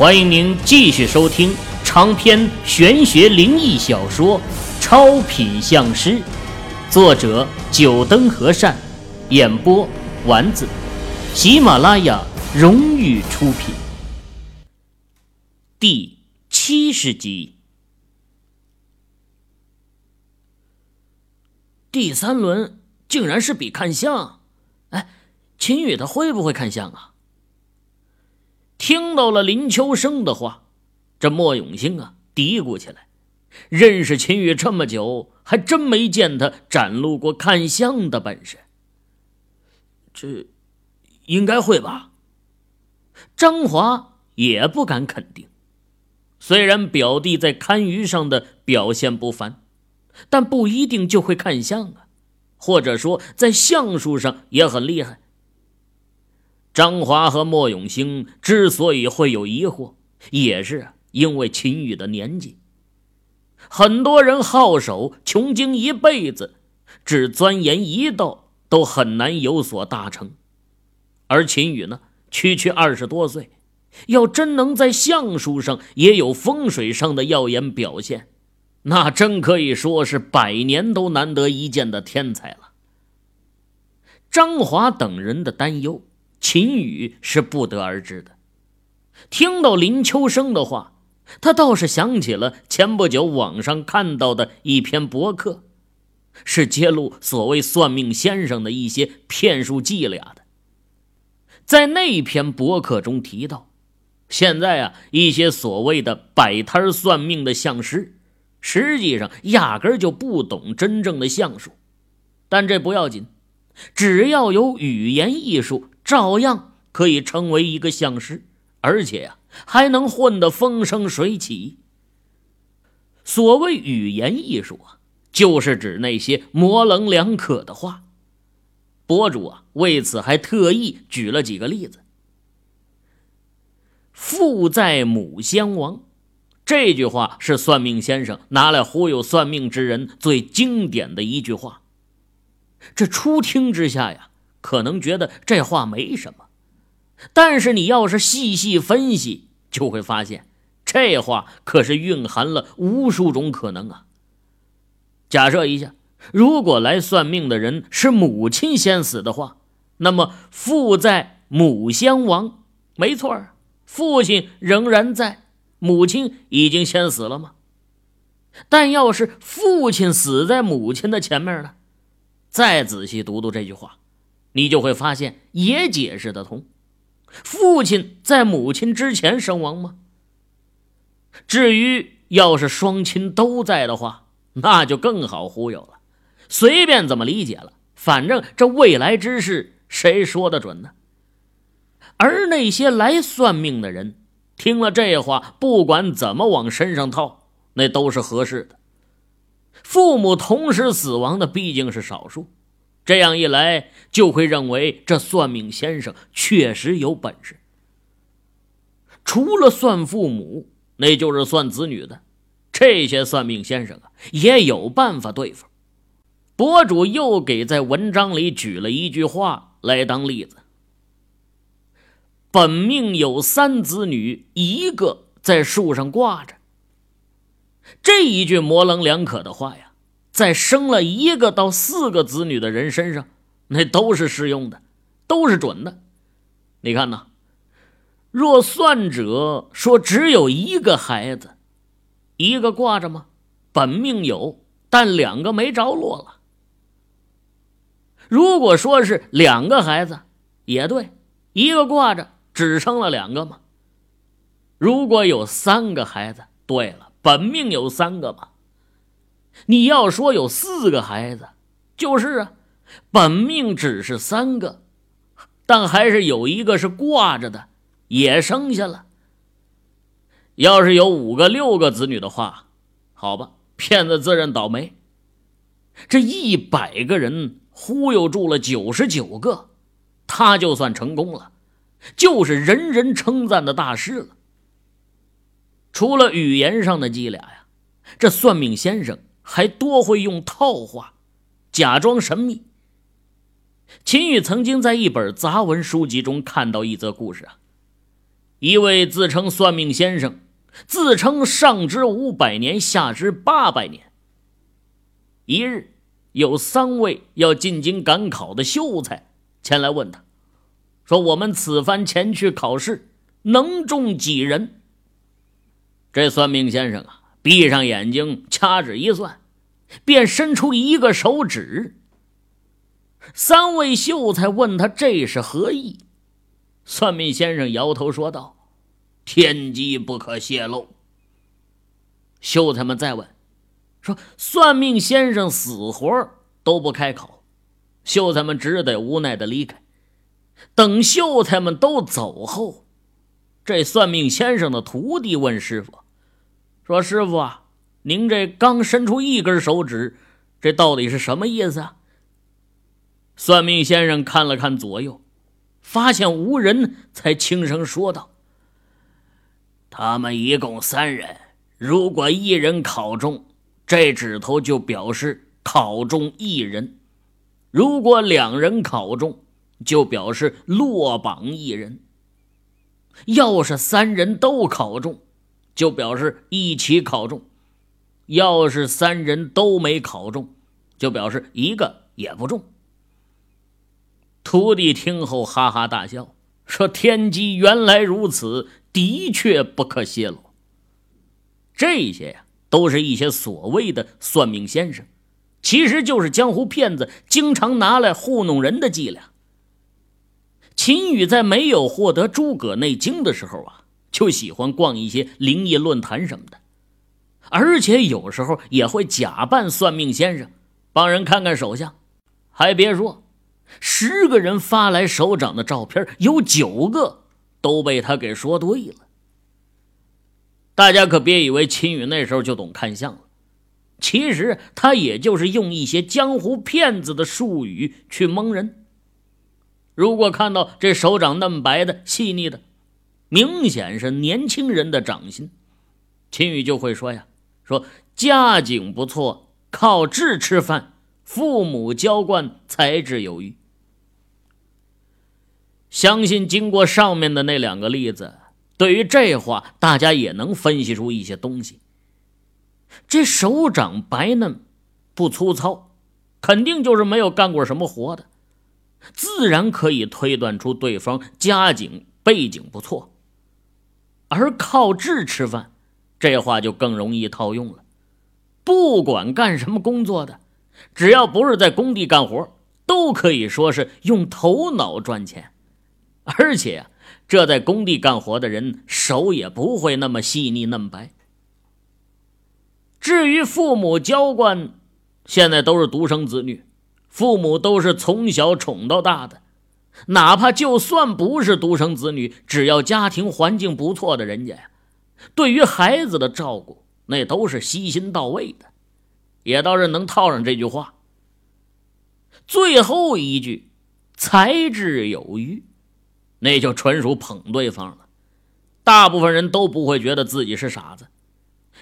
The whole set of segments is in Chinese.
欢迎您继续收听长篇玄学灵异小说《超品相师》，作者：九灯和善，演播：丸子，喜马拉雅荣誉出品。第七十集，第三轮竟然是比看相，哎，秦宇他会不会看相啊？听到了林秋生的话，这莫永兴啊嘀咕起来：“认识秦宇这么久，还真没见他展露过看相的本事。”这应该会吧？张华也不敢肯定。虽然表弟在堪舆上的表现不凡，但不一定就会看相啊，或者说在相术上也很厉害。张华和莫永兴之所以会有疑惑，也是因为秦羽的年纪。很多人好手穷经一辈子，只钻研一道都很难有所大成，而秦羽呢，区区二十多岁，要真能在相术上也有风水上的耀眼表现，那真可以说是百年都难得一见的天才了。张华等人的担忧。秦羽是不得而知的。听到林秋生的话，他倒是想起了前不久网上看到的一篇博客，是揭露所谓算命先生的一些骗术伎俩的。在那篇博客中提到，现在啊，一些所谓的摆摊算命的相师，实际上压根就不懂真正的相术。但这不要紧，只要有语言艺术。照样可以成为一个相师，而且呀，还能混得风生水起。所谓语言艺术啊，就是指那些模棱两可的话。博主啊，为此还特意举了几个例子：“父在母先亡”这句话是算命先生拿来忽悠算命之人最经典的一句话。这初听之下呀。可能觉得这话没什么，但是你要是细细分析，就会发现这话可是蕴含了无数种可能啊。假设一下，如果来算命的人是母亲先死的话，那么父在母先亡，没错父亲仍然在，母亲已经先死了吗？但要是父亲死在母亲的前面呢？再仔细读读这句话。你就会发现，也解释得通。父亲在母亲之前身亡吗？至于要是双亲都在的话，那就更好忽悠了，随便怎么理解了。反正这未来之事，谁说的准呢？而那些来算命的人，听了这话，不管怎么往身上套，那都是合适的。父母同时死亡的毕竟是少数。这样一来，就会认为这算命先生确实有本事。除了算父母，那就是算子女的。这些算命先生啊，也有办法对付。博主又给在文章里举了一句话来当例子：“本命有三子女，一个在树上挂着。”这一句模棱两可的话呀。在生了一个到四个子女的人身上，那都是适用的，都是准的。你看呢，若算者说只有一个孩子，一个挂着吗？本命有，但两个没着落了。如果说是两个孩子，也对，一个挂着，只生了两个吗？如果有三个孩子，对了，本命有三个吗？你要说有四个孩子，就是啊，本命只是三个，但还是有一个是挂着的，也生下了。要是有五个、六个子女的话，好吧，骗子自认倒霉。这一百个人忽悠住了九十九个，他就算成功了，就是人人称赞的大师了。除了语言上的伎俩呀，这算命先生。还多会用套话，假装神秘。秦宇曾经在一本杂文书籍中看到一则故事啊，一位自称算命先生，自称上知五百年，下知八百年。一日，有三位要进京赶考的秀才前来问他，说：“我们此番前去考试，能中几人？”这算命先生啊，闭上眼睛，掐指一算，便伸出一个手指。三位秀才问他这是何意？算命先生摇头说道：“天机不可泄露。”秀才们再问，说：“算命先生死活都不开口。”秀才们只得无奈的离开。等秀才们都走后，这算命先生的徒弟问师傅：“说师傅啊，您这刚伸出一根手指，这到底是什么意思啊？”算命先生看了看左右。发现无人，才轻声说道：“他们一共三人，如果一人考中，这指头就表示考中一人；如果两人考中，就表示落榜一人；要是三人都考中，就表示一起考中；要是三人都没考中，就表示一个也不中。”徒弟听后哈哈大笑，说：“天机原来如此，的确不可泄露。这些呀，都是一些所谓的算命先生，其实就是江湖骗子经常拿来糊弄人的伎俩。”秦羽在没有获得诸葛内经的时候啊，就喜欢逛一些灵异论坛什么的，而且有时候也会假扮算命先生，帮人看看手相。还别说。十个人发来手掌的照片，有九个都被他给说对了。大家可别以为秦羽那时候就懂看相了，其实他也就是用一些江湖骗子的术语去蒙人。如果看到这手掌嫩白的、细腻的，明显是年轻人的掌心，秦宇就会说呀：“说家境不错，靠智吃饭，父母娇惯，才智有余。”相信经过上面的那两个例子，对于这话，大家也能分析出一些东西。这手掌白嫩，不粗糙，肯定就是没有干过什么活的，自然可以推断出对方家境背景不错。而靠智吃饭，这话就更容易套用了。不管干什么工作的，只要不是在工地干活，都可以说是用头脑赚钱。而且，这在工地干活的人手也不会那么细腻嫩白。至于父母娇惯，现在都是独生子女，父母都是从小宠到大的，哪怕就算不是独生子女，只要家庭环境不错的人家呀，对于孩子的照顾那都是悉心到位的，也倒是能套上这句话。最后一句，才智有余。那就纯属捧对方了，大部分人都不会觉得自己是傻子，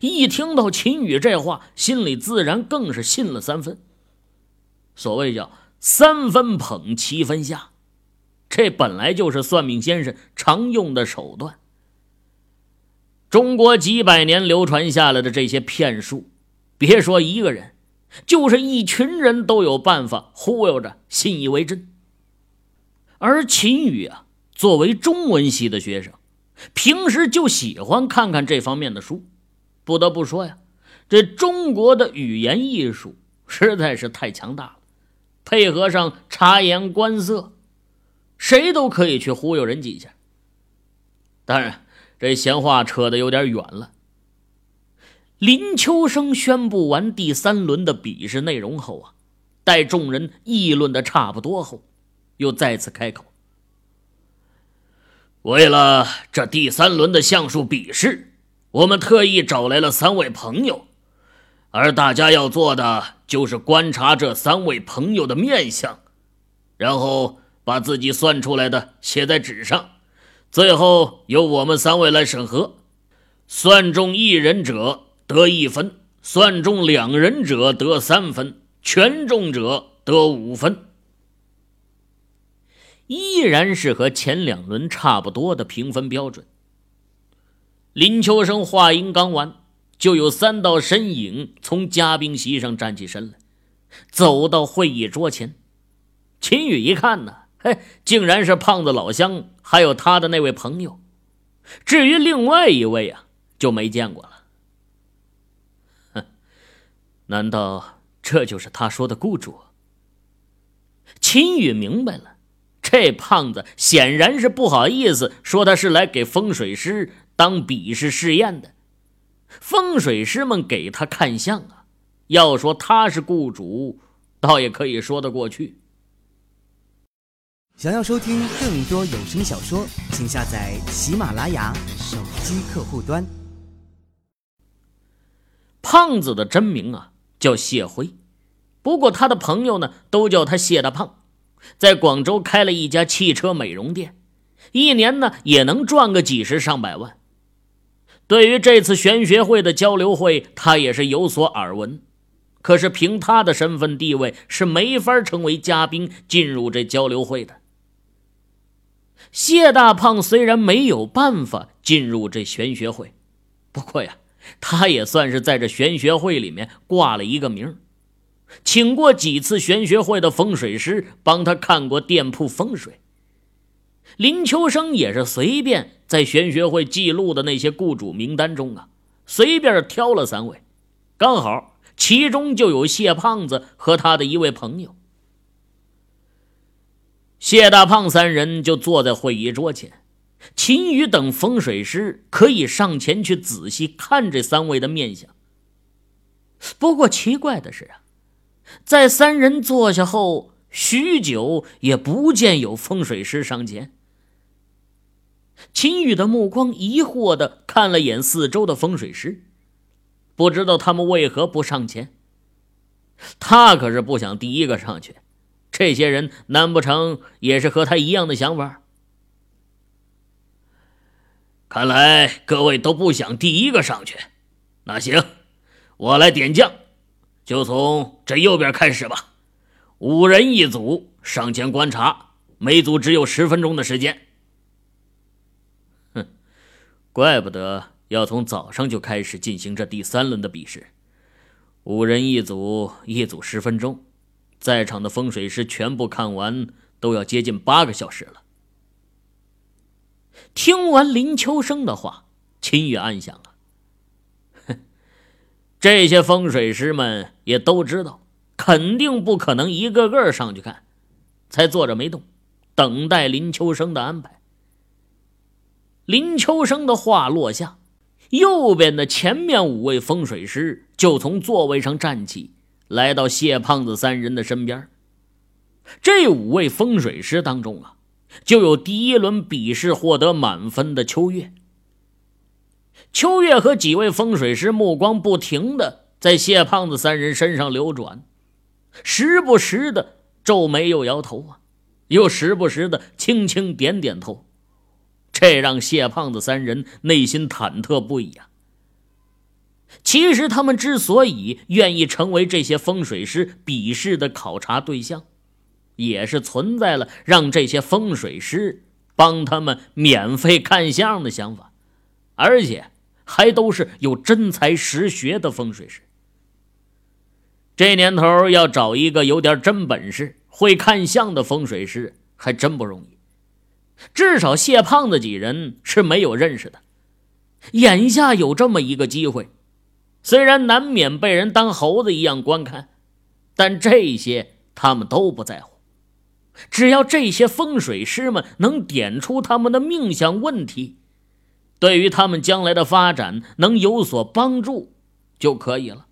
一听到秦羽这话，心里自然更是信了三分。所谓叫三分捧，七分下，这本来就是算命先生常用的手段。中国几百年流传下来的这些骗术，别说一个人，就是一群人都有办法忽悠着信以为真。而秦羽啊。作为中文系的学生，平时就喜欢看看这方面的书。不得不说呀，这中国的语言艺术实在是太强大了，配合上察言观色，谁都可以去忽悠人几下。当然，这闲话扯得有点远了。林秋生宣布完第三轮的比试内容后啊，待众人议论的差不多后，又再次开口。为了这第三轮的相术比试，我们特意找来了三位朋友，而大家要做的就是观察这三位朋友的面相，然后把自己算出来的写在纸上，最后由我们三位来审核，算中一人者得一分，算中两人者得三分，全中者得五分。依然是和前两轮差不多的评分标准，林秋生话音刚完，就有三道身影从嘉宾席上站起身来，走到会议桌前。秦宇一看呢，嘿，竟然是胖子老乡，还有他的那位朋友。至于另外一位啊，就没见过了。哼，难道这就是他说的雇主？秦宇明白了，这胖子显然是不好意思说他是来给风水师当笔试试验的。风水师们给他看相啊，要说他是雇主，倒也可以说得过去。想要收听更多有声小说，请下载喜马拉雅手机客户端。胖子的真名啊叫谢辉。不过他的朋友呢，都叫他谢大胖，在广州开了一家汽车美容店，一年呢也能赚个几十上百万。对于这次玄学会的交流会，他也是有所耳闻，可是凭他的身份地位，是没法成为嘉宾进入这交流会的。谢大胖虽然没有办法进入这玄学会，不过呀，他也算是在这玄学会里面挂了一个名。请过几次玄学会的风水师帮他看过店铺风水。林秋生也是随便在玄学会记录的那些雇主名单中啊，随便挑了三位，刚好其中就有谢胖子和他的一位朋友。谢大胖三人就坐在会议桌前，秦宇等风水师可以上前去仔细看这三位的面相。不过奇怪的是啊。在三人坐下后，许久也不见有风水师上前。秦宇的目光疑惑的看了眼四周的风水师，不知道他们为何不上前。他可是不想第一个上去，这些人难不成也是和他一样的想法？看来各位都不想第一个上去，那行，我来点将。就从这右边开始吧，五人一组上前观察，每组只有十分钟的时间。哼，怪不得要从早上就开始进行这第三轮的比试。五人一组，一组十分钟，在场的风水师全部看完都要接近八个小时了。听完林秋生的话，秦宇暗想啊。这些风水师们也都知道，肯定不可能一个个上去看，才坐着没动，等待林秋生的安排。林秋生的话落下，右边的前面五位风水师就从座位上站起，来到谢胖子三人的身边。这五位风水师当中啊，就有第一轮比试获得满分的秋月。秋月和几位风水师目光不停的在谢胖子三人身上流转，时不时的皱眉又摇头啊，又时不时的轻轻点点头，这让谢胖子三人内心忐忑不已啊。其实他们之所以愿意成为这些风水师比试的考察对象，也是存在了让这些风水师帮他们免费看相的想法，而且。还都是有真才实学的风水师。这年头要找一个有点真本事、会看相的风水师，还真不容易。至少谢胖子几人是没有认识的。眼下有这么一个机会，虽然难免被人当猴子一样观看，但这些他们都不在乎。只要这些风水师们能点出他们的命相问题。对于他们将来的发展能有所帮助，就可以了。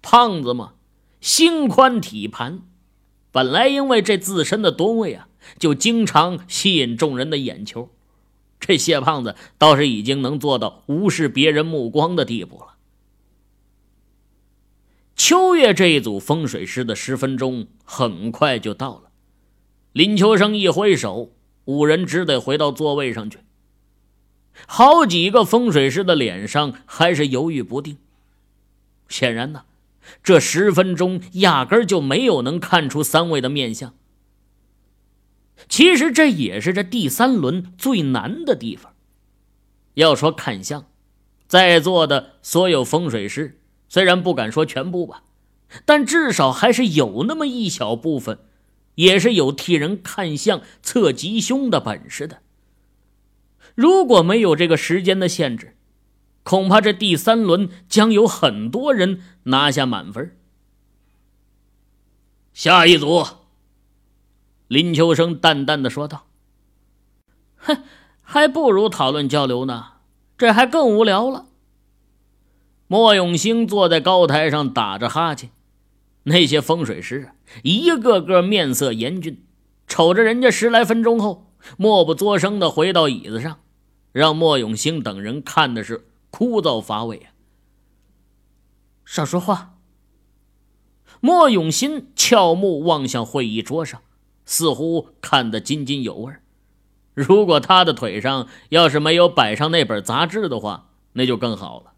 胖子嘛，心宽体盘，本来因为这自身的吨位啊，就经常吸引众人的眼球。这谢胖子倒是已经能做到无视别人目光的地步了。秋月这一组风水师的十分钟很快就到了，林秋生一挥手，五人只得回到座位上去。好几个风水师的脸上还是犹豫不定。显然呢，这十分钟压根就没有能看出三位的面相。其实这也是这第三轮最难的地方，要说看相，在座的所有风水师，虽然不敢说全部吧，但至少还是有那么一小部分，也是有替人看相测吉凶的本事的。如果没有这个时间的限制，恐怕这第三轮将有很多人拿下满分。下一组，林秋生淡淡的说道：“哼，还不如讨论交流呢，这还更无聊了。”莫永兴坐在高台上打着哈欠，那些风水师啊，一个个面色严峻，瞅着人家十来分钟后，默不作声的回到椅子上，让莫永兴等人看的是。枯燥乏味啊！少说话。莫永新俏目望向会议桌上，似乎看得津津有味。如果他的腿上要是没有摆上那本杂志的话，那就更好了。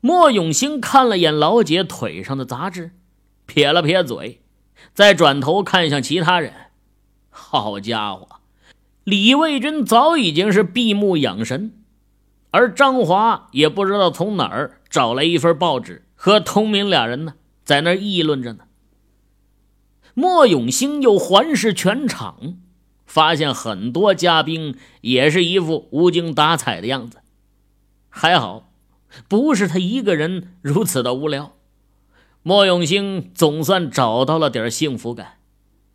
莫永兴看了眼老姐腿上的杂志，撇了撇嘴，再转头看向其他人。好家伙，李卫军早已经是闭目养神。而张华也不知道从哪儿找来一份报纸，和通明俩人呢，在那议论着呢。莫永兴又环视全场，发现很多嘉宾也是一副无精打采的样子。还好，不是他一个人如此的无聊。莫永兴总算找到了点幸福感，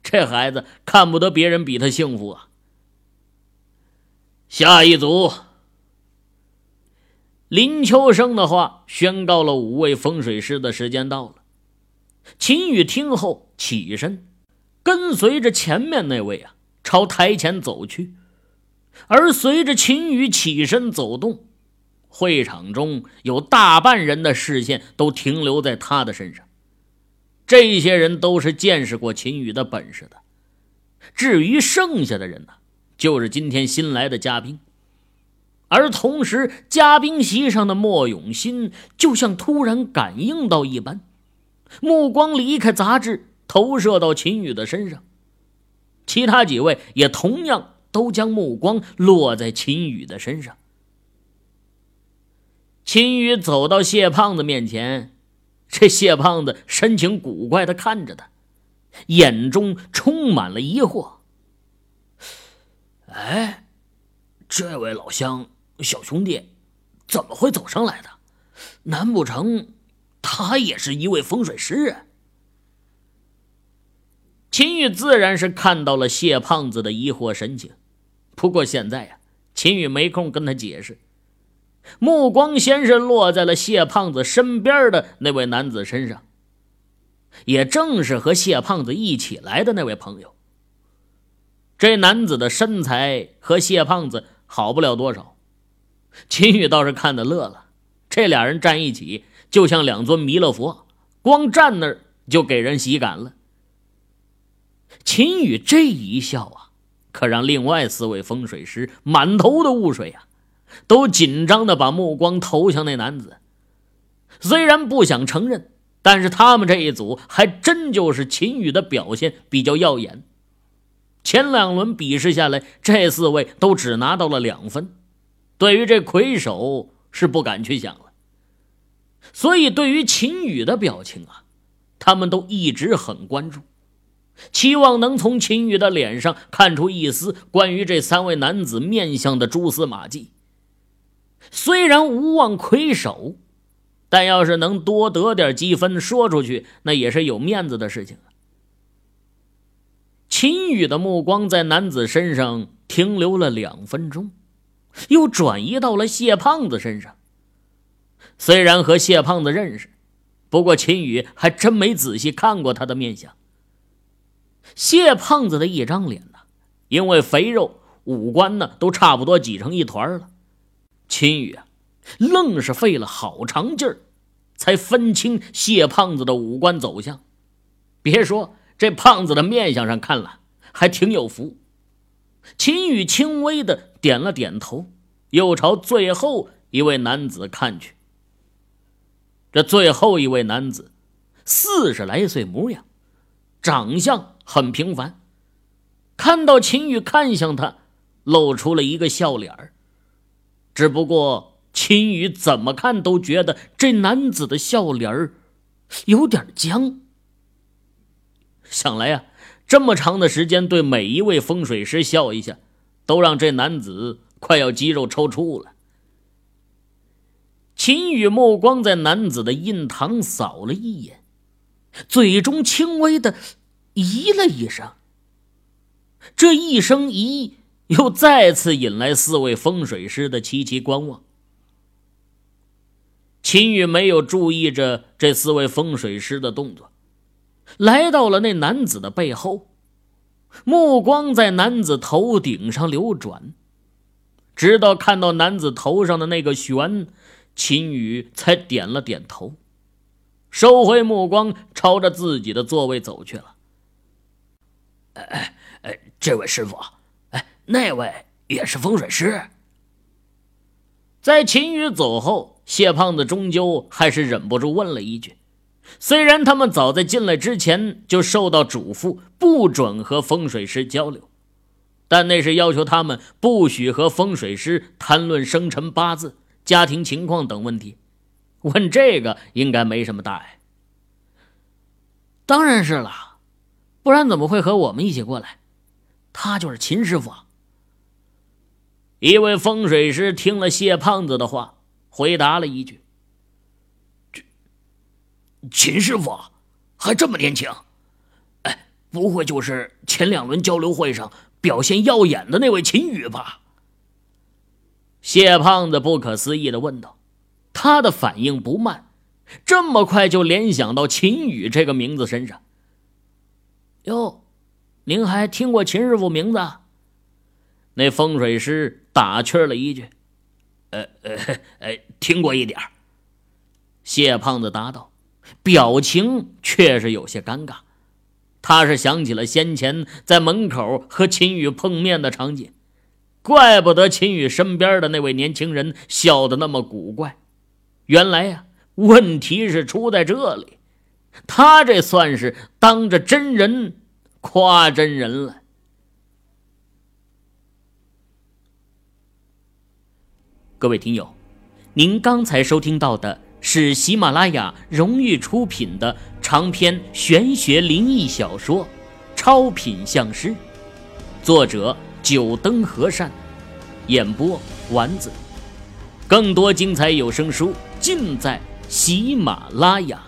这孩子看不得别人比他幸福啊。下一组。林秋生的话宣告了五位风水师的时间到了。秦宇听后起身，跟随着前面那位啊朝台前走去。而随着秦宇起身走动，会场中有大半人的视线都停留在他的身上。这些人都是见识过秦宇的本事的。至于剩下的人呢，就是今天新来的嘉宾。而同时，嘉宾席上的莫永新就像突然感应到一般，目光离开杂志，投射到秦宇的身上。其他几位也同样都将目光落在秦宇的身上。秦宇走到谢胖子面前，这谢胖子神情古怪的看着他，眼中充满了疑惑。哎，这位老乡。小兄弟，怎么会走上来的？难不成他也是一位风水师啊？秦宇自然是看到了谢胖子的疑惑神情，不过现在呀，秦宇没空跟他解释，目光先是落在了谢胖子身边的那位男子身上，也正是和谢胖子一起来的那位朋友。这男子的身材和谢胖子好不了多少。秦宇倒是看得乐了，这俩人站一起，就像两尊弥勒佛，光站那儿就给人喜感了。秦宇这一笑啊，可让另外四位风水师满头的雾水啊，都紧张的把目光投向那男子。虽然不想承认，但是他们这一组还真就是秦宇的表现比较耀眼。前两轮比试下来，这四位都只拿到了两分。对于这魁首是不敢去想了，所以对于秦宇的表情啊，他们都一直很关注，期望能从秦宇的脸上看出一丝关于这三位男子面相的蛛丝马迹。虽然无望魁首，但要是能多得点积分，说出去那也是有面子的事情。秦宇的目光在男子身上停留了两分钟。又转移到了谢胖子身上。虽然和谢胖子认识，不过秦宇还真没仔细看过他的面相。谢胖子的一张脸呢，因为肥肉，五官呢都差不多挤成一团了。秦宇啊，愣是费了好长劲儿，才分清谢胖子的五官走向。别说这胖子的面相上看了，还挺有福。秦宇轻微的点了点头，又朝最后一位男子看去。这最后一位男子，四十来岁模样，长相很平凡。看到秦宇看向他，露出了一个笑脸儿。只不过秦宇怎么看都觉得这男子的笑脸儿有点僵。想来呀，这么长的时间对每一位风水师笑一下，都让这男子快要肌肉抽搐了。秦宇目光在男子的印堂扫了一眼，嘴中轻微的咦了一声。这一声咦，又再次引来四位风水师的齐齐观望。秦宇没有注意着这四位风水师的动作。来到了那男子的背后，目光在男子头顶上流转，直到看到男子头上的那个旋，秦宇才点了点头，收回目光，朝着自己的座位走去了。哎哎，这位师傅，哎，那位也是风水师。在秦宇走后，谢胖子终究还是忍不住问了一句。虽然他们早在进来之前就受到嘱咐，不准和风水师交流，但那是要求他们不许和风水师谈论生辰八字、家庭情况等问题。问这个应该没什么大碍。当然是了，不然怎么会和我们一起过来？他就是秦师傅。一位风水师听了谢胖子的话，回答了一句。秦师傅还这么年轻，哎，不会就是前两轮交流会上表现耀眼的那位秦宇吧？谢胖子不可思议的问道。他的反应不慢，这么快就联想到秦宇这个名字身上。哟，您还听过秦师傅名字？那风水师打趣了一句：“呃呃呃，听过一点谢胖子答道。表情却是有些尴尬，他是想起了先前在门口和秦宇碰面的场景，怪不得秦宇身边的那位年轻人笑得那么古怪，原来呀，问题是出在这里，他这算是当着真人夸真人了。各位听友，您刚才收听到的。是喜马拉雅荣誉出品的长篇玄学灵异小说《超品相师》，作者九灯和善，演播丸子。更多精彩有声书尽在喜马拉雅。